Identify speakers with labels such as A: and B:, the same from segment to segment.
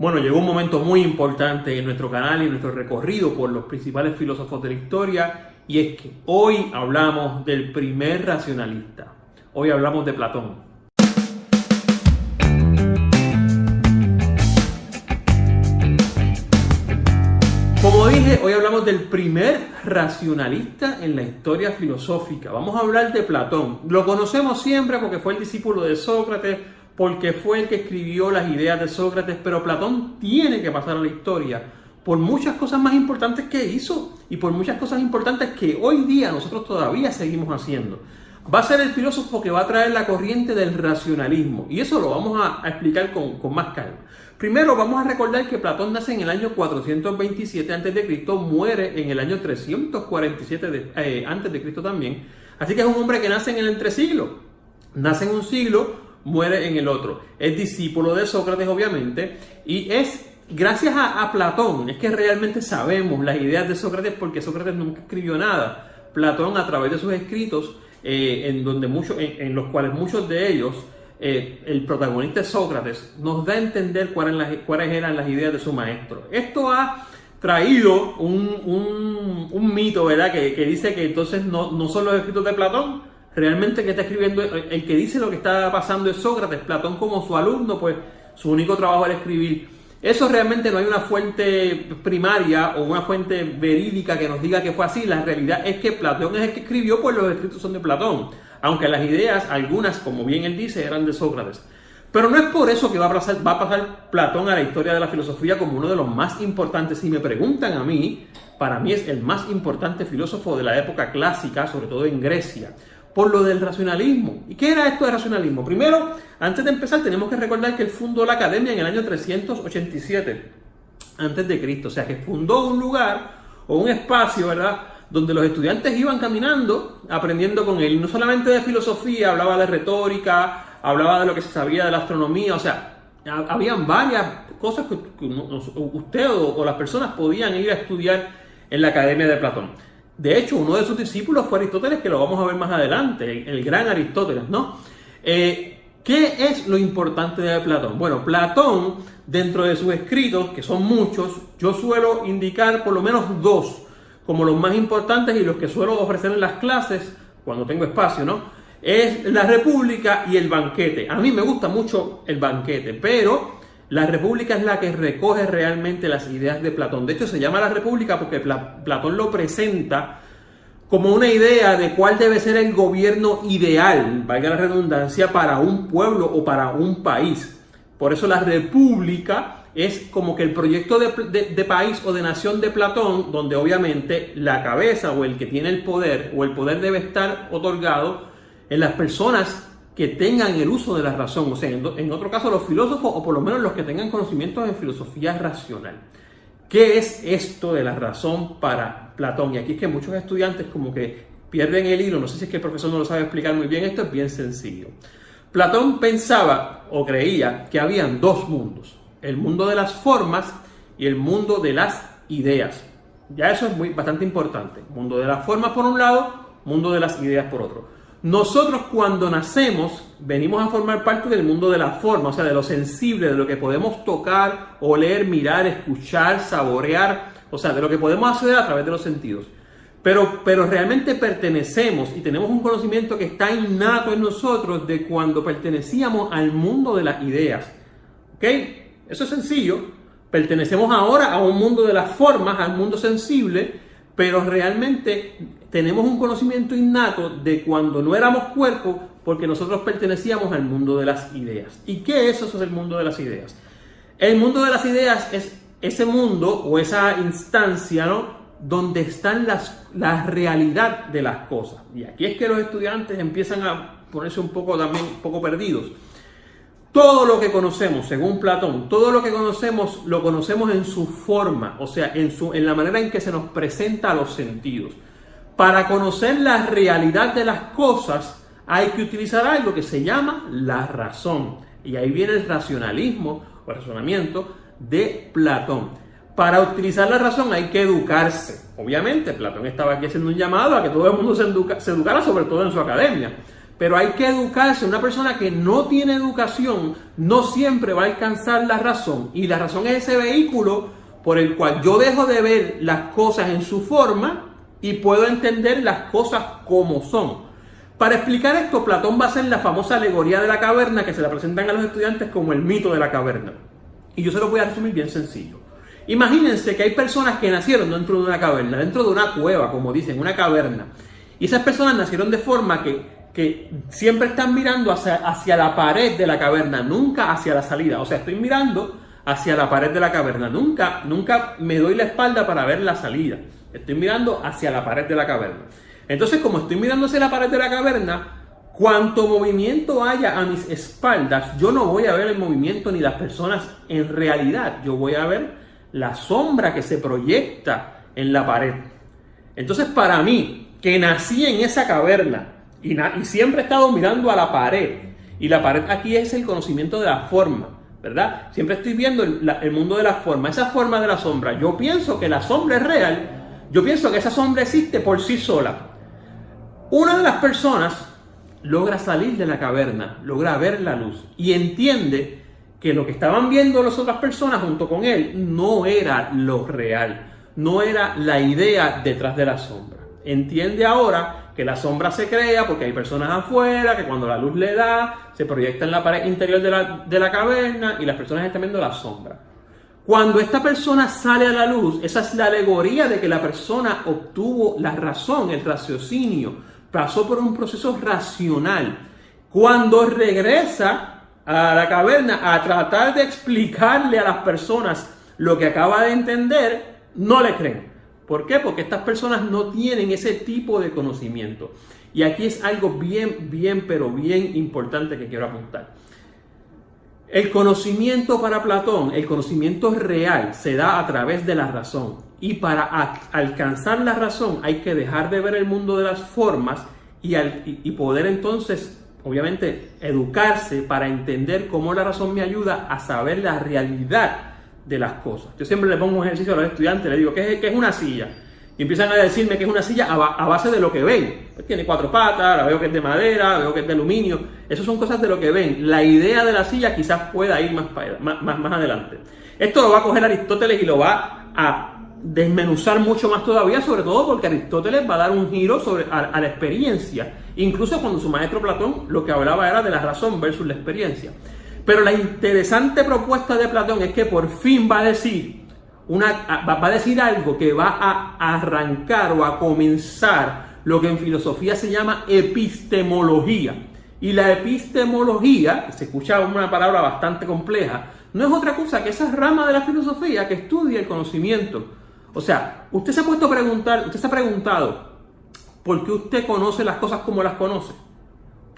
A: Bueno, llegó un momento muy importante en nuestro canal y en nuestro recorrido por los principales filósofos de la historia, y es que hoy hablamos del primer racionalista. Hoy hablamos de Platón. Como dije, hoy hablamos del primer racionalista en la historia filosófica. Vamos a hablar de Platón. Lo conocemos siempre porque fue el discípulo de Sócrates, porque fue el que escribió las ideas de Sócrates, pero Platón tiene que pasar a la historia por muchas cosas más importantes que hizo y por muchas cosas importantes que hoy día nosotros todavía seguimos haciendo. Va a ser el filósofo que va a traer la corriente del racionalismo y eso lo vamos a, explicar con, más calma. Primero vamos a recordar que Platón nace en el año 427 a.C., muere en el año 347 de, eh, a.C. también, así que es un hombre que nace en el entresiglo. Nace en un siglo muere en el otro. Es discípulo de Sócrates, obviamente, y es gracias a, Platón, es que realmente sabemos las ideas de Sócrates porque Sócrates nunca escribió nada. Platón, a través de sus escritos, eh, en, donde en, los cuales muchos de ellos, eh, el protagonista es Sócrates, nos da a entender cuáles, cuáles eran las ideas de su maestro. Esto ha traído un, un, mito, ¿verdad? Que, que, dice que entonces no, no son los escritos de Platón, realmente que está escribiendo, el que dice lo que está pasando es Sócrates, Platón como su alumno, pues su único trabajo era escribir. Eso realmente no hay una fuente primaria o una fuente verídica que nos diga que fue así. La realidad es que Platón es el que escribió, pues los escritos son de Platón. Aunque las ideas, algunas, como bien él dice, eran de Sócrates. Pero no es por eso que va a, pasar, va a pasar Platón a la historia de la filosofía como uno de los más importantes. Si me preguntan a mí, para mí es el más importante filósofo de la época clásica, sobre todo en Grecia por lo del racionalismo. ¿Y qué era esto de racionalismo? Primero, antes de empezar, tenemos que recordar que él fundó la academia en el año 387 antes de Cristo, o sea que fundó un lugar o un espacio, ¿verdad? Donde los estudiantes iban caminando, aprendiendo con él, no solamente de filosofía, hablaba de retórica, hablaba de lo que se sabía de la astronomía, o sea, habían varias cosas que, usted o las personas podían ir a estudiar en la academia de Platón. De hecho, uno de sus discípulos fue Aristóteles, que lo vamos a ver más adelante, el, gran Aristóteles, ¿no? Eh, ¿Qué es lo importante de Platón? Bueno, Platón, dentro de sus escritos, que son muchos, yo suelo indicar por lo menos dos como los más importantes y los que suelo ofrecer en las clases, cuando tengo espacio, ¿no? Es la República y el banquete. A mí me gusta mucho el banquete, pero la República es la que recoge realmente las ideas de Platón. De hecho, se llama la República porque Platón lo presenta como una idea de cuál debe ser el gobierno ideal, valga la redundancia, para un pueblo o para un país. Por eso la República es como que el proyecto de, país o de nación de Platón, donde obviamente la cabeza o el que tiene el poder o el poder debe estar otorgado en las personas que tengan el uso de la razón, o sea, en, otro caso los filósofos o por lo menos los que tengan conocimientos en filosofía racional. ¿Qué es esto de la razón para Platón? Y aquí es que muchos estudiantes como que pierden el hilo, no sé si es que el profesor no lo sabe explicar muy bien, esto es bien sencillo. Platón pensaba o creía que habían dos mundos, el mundo de las formas y el mundo de las ideas. Ya eso es muy, bastante importante. Mundo de las formas por un lado, mundo de las ideas por otro. Nosotros cuando nacemos venimos a formar parte del mundo de la forma, o sea, de lo sensible, de lo que podemos tocar, oler, mirar, escuchar, saborear, o sea, de lo que podemos hacer a través de los sentidos. Pero, pero realmente pertenecemos y tenemos un conocimiento que está innato en nosotros de cuando pertenecíamos al mundo de las ideas. ¿Ok? Eso es sencillo. Pertenecemos ahora a un mundo de las formas, al mundo sensible, pero realmente tenemos un conocimiento innato de cuando no éramos cuerpo porque nosotros pertenecíamos al mundo de las ideas. ¿Y qué es eso? Es el mundo de las ideas. El mundo de las ideas es ese mundo o esa instancia. Donde están las, la realidad de las cosas. Y aquí es que los estudiantes empiezan a ponerse un poco también un poco perdidos. Todo lo que conocemos, según Platón, todo lo que conocemos lo conocemos en su forma, o sea, en, su, en la manera en que se nos presenta a los sentidos. Para conocer la realidad de las cosas hay que utilizar algo que se llama la razón. Y ahí viene el racionalismo o razonamiento de Platón. Para utilizar la razón hay que educarse. Obviamente, Platón estaba aquí haciendo un llamado a que todo el mundo se, se educara, sobre todo en su academia. Pero hay que educarse. Una persona que no tiene educación no siempre va a alcanzar la razón. Y la razón es ese vehículo por el cual yo dejo de ver las cosas en su forma y puedo entender las cosas como son. Para explicar esto, Platón va a hacer la famosa alegoría de la caverna que se la presentan a los estudiantes como el mito de la caverna. Y yo se lo voy a resumir bien sencillo. Imagínense que hay personas que nacieron dentro de una caverna, dentro de una cueva, como dicen, una caverna. Y esas personas nacieron de forma que que siempre están mirando hacia, hacia la pared de la caverna, nunca hacia la salida. O sea, estoy mirando hacia la pared de la caverna, nunca, nunca me doy la espalda para ver la salida. Estoy mirando hacia la pared de la caverna. Entonces, como estoy mirando hacia la pared de la caverna, cuanto movimiento haya a mis espaldas, yo no voy a ver el movimiento ni las personas en realidad. Yo voy a ver la sombra que se proyecta en la pared. Entonces, para mí, que nací en esa caverna, y, siempre he estado mirando a la pared. Y la pared aquí es el conocimiento de la forma, ¿verdad? Siempre estoy viendo el, mundo de la forma, esa forma de la sombra. Yo pienso que la sombra es real, yo pienso que esa sombra existe por sí sola. Una de las personas logra salir de la caverna, logra ver la luz y entiende que lo que estaban viendo las otras personas junto con él no era lo real, no era la idea detrás de la sombra. Entiende ahora que la sombra se crea porque hay personas afuera, que cuando la luz le da, se proyecta en la pared interior de la, de la caverna y las personas están viendo la sombra. Cuando esta persona sale a la luz, esa es la alegoría de que la persona obtuvo la razón, el raciocinio, pasó por un proceso racional. Cuando regresa a la caverna a tratar de explicarle a las personas lo que acaba de entender, no le creen. ¿Por qué? Porque estas personas no tienen ese tipo de conocimiento. Y aquí es algo bien, bien, pero bien importante que quiero apuntar. El conocimiento para Platón, el conocimiento real, se da a través de la razón. Y para alcanzar la razón hay que dejar de ver el mundo de las formas y, y poder entonces, obviamente, educarse para entender cómo la razón me ayuda a saber la realidad de las cosas. Yo siempre le pongo un ejercicio a los estudiantes, le digo, ¿qué es, es una silla? Y empiezan a decirme que es una silla a, base de lo que ven. Pues tiene cuatro patas, la veo que es de madera, veo que es de aluminio. Esas son cosas de lo que ven. La idea de la silla quizás pueda ir más, más, más, adelante. Esto lo va a coger Aristóteles y lo va a desmenuzar mucho más todavía, sobre todo porque Aristóteles va a dar un giro sobre, a la experiencia. Incluso cuando su maestro Platón lo que hablaba era de la razón versus la experiencia. Pero la interesante propuesta de Platón es que por fin va a decir, una, va a decir algo que va a arrancar o a comenzar lo que en filosofía se llama epistemología. Y la epistemología, se escucha una palabra bastante compleja, no es otra cosa que esa rama de la filosofía que estudia el conocimiento. O sea, usted se ha puesto a preguntar, usted se ha preguntado, ¿por qué usted conoce las cosas como las conoce?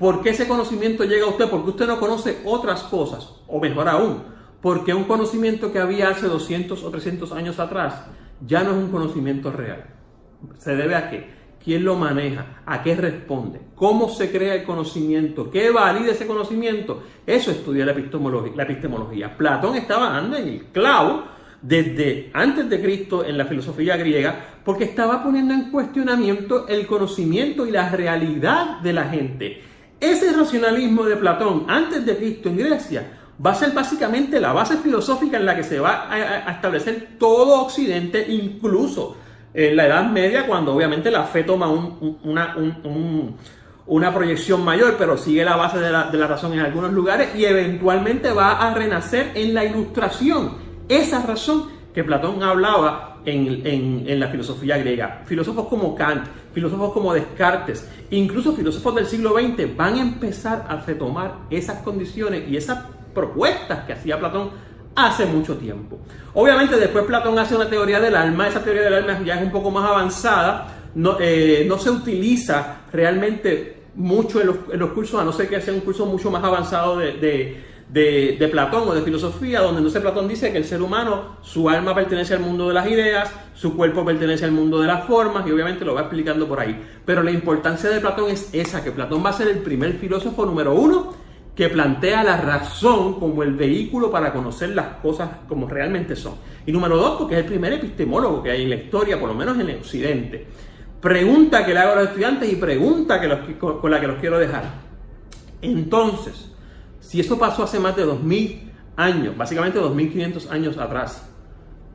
A: ¿Por qué ese conocimiento llega a usted? Porque usted no conoce otras cosas, o mejor aún, porque un conocimiento que había hace 200 o 300 años atrás ya no es un conocimiento real. ¿Se debe a qué? ¿Quién lo maneja? ¿A qué responde? ¿Cómo se crea el conocimiento? ¿Qué valida ese conocimiento? Eso estudia la epistemología. La epistemología. Platón estaba dando en el clavo desde antes de Cristo en la filosofía griega porque estaba poniendo en cuestionamiento el conocimiento y la realidad de la gente. Ese racionalismo de Platón antes de Cristo en Grecia va a ser básicamente la base filosófica en la que se va a, establecer todo Occidente, incluso en la Edad Media, cuando obviamente la fe toma una, proyección mayor, pero sigue la base de la, de la razón en algunos lugares y eventualmente va a renacer en la ilustración. Esa razón que Platón hablaba en, la filosofía griega. Filósofos como Kant, filósofos como Descartes, incluso filósofos del siglo XX van a empezar a retomar esas condiciones y esas propuestas que hacía Platón hace mucho tiempo. Obviamente después Platón hace una teoría del alma, esa teoría del alma ya es un poco más avanzada, no, eh, se utiliza realmente mucho en los, cursos, a no ser que sea un curso mucho más avanzado de, Platón o de filosofía, donde entonces Platón dice que el ser humano, su alma pertenece al mundo de las ideas, su cuerpo pertenece al mundo de las formas, y obviamente lo va explicando por ahí. Pero la importancia de Platón es esa, que Platón va a ser el primer filósofo número uno que plantea la razón como el vehículo para conocer las cosas como realmente son. Y número dos, porque es el primer epistemólogo que hay en la historia, por lo menos en el occidente. Pregunta que le hago a los estudiantes y pregunta que con la que los quiero dejar. Entonces, si eso pasó hace más de 2000 años, básicamente 2500 años atrás,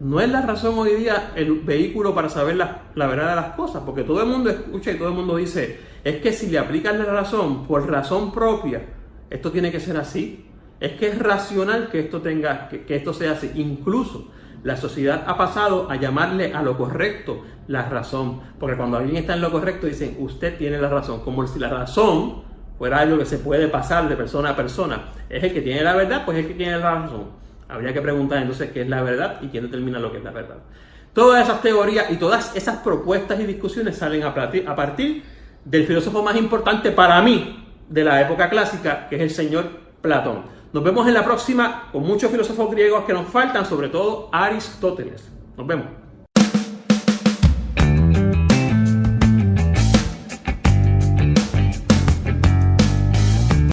A: no es la razón hoy día el vehículo para saber la, la, verdad de las cosas, porque todo el mundo escucha y todo el mundo dice, es que si le aplican la razón por razón propia, esto tiene que ser así. Es que es racional que esto tenga, que, que esto sea así. Incluso la sociedad ha pasado a llamarle a lo correcto la razón, porque cuando alguien está en lo correcto dicen, usted tiene la razón, como si la razón fuera algo que se puede pasar de persona a persona. Es el que tiene la verdad, pues es el que tiene la razón. Habría que preguntar entonces qué es la verdad y quién determina lo que es la verdad. Todas esas teorías y todas esas propuestas y discusiones salen a partir, a partir del filósofo más importante para mí de la época clásica, que es el señor Platón. Nos vemos en la próxima con muchos filósofos griegos que nos faltan, sobre todo Aristóteles. Nos vemos.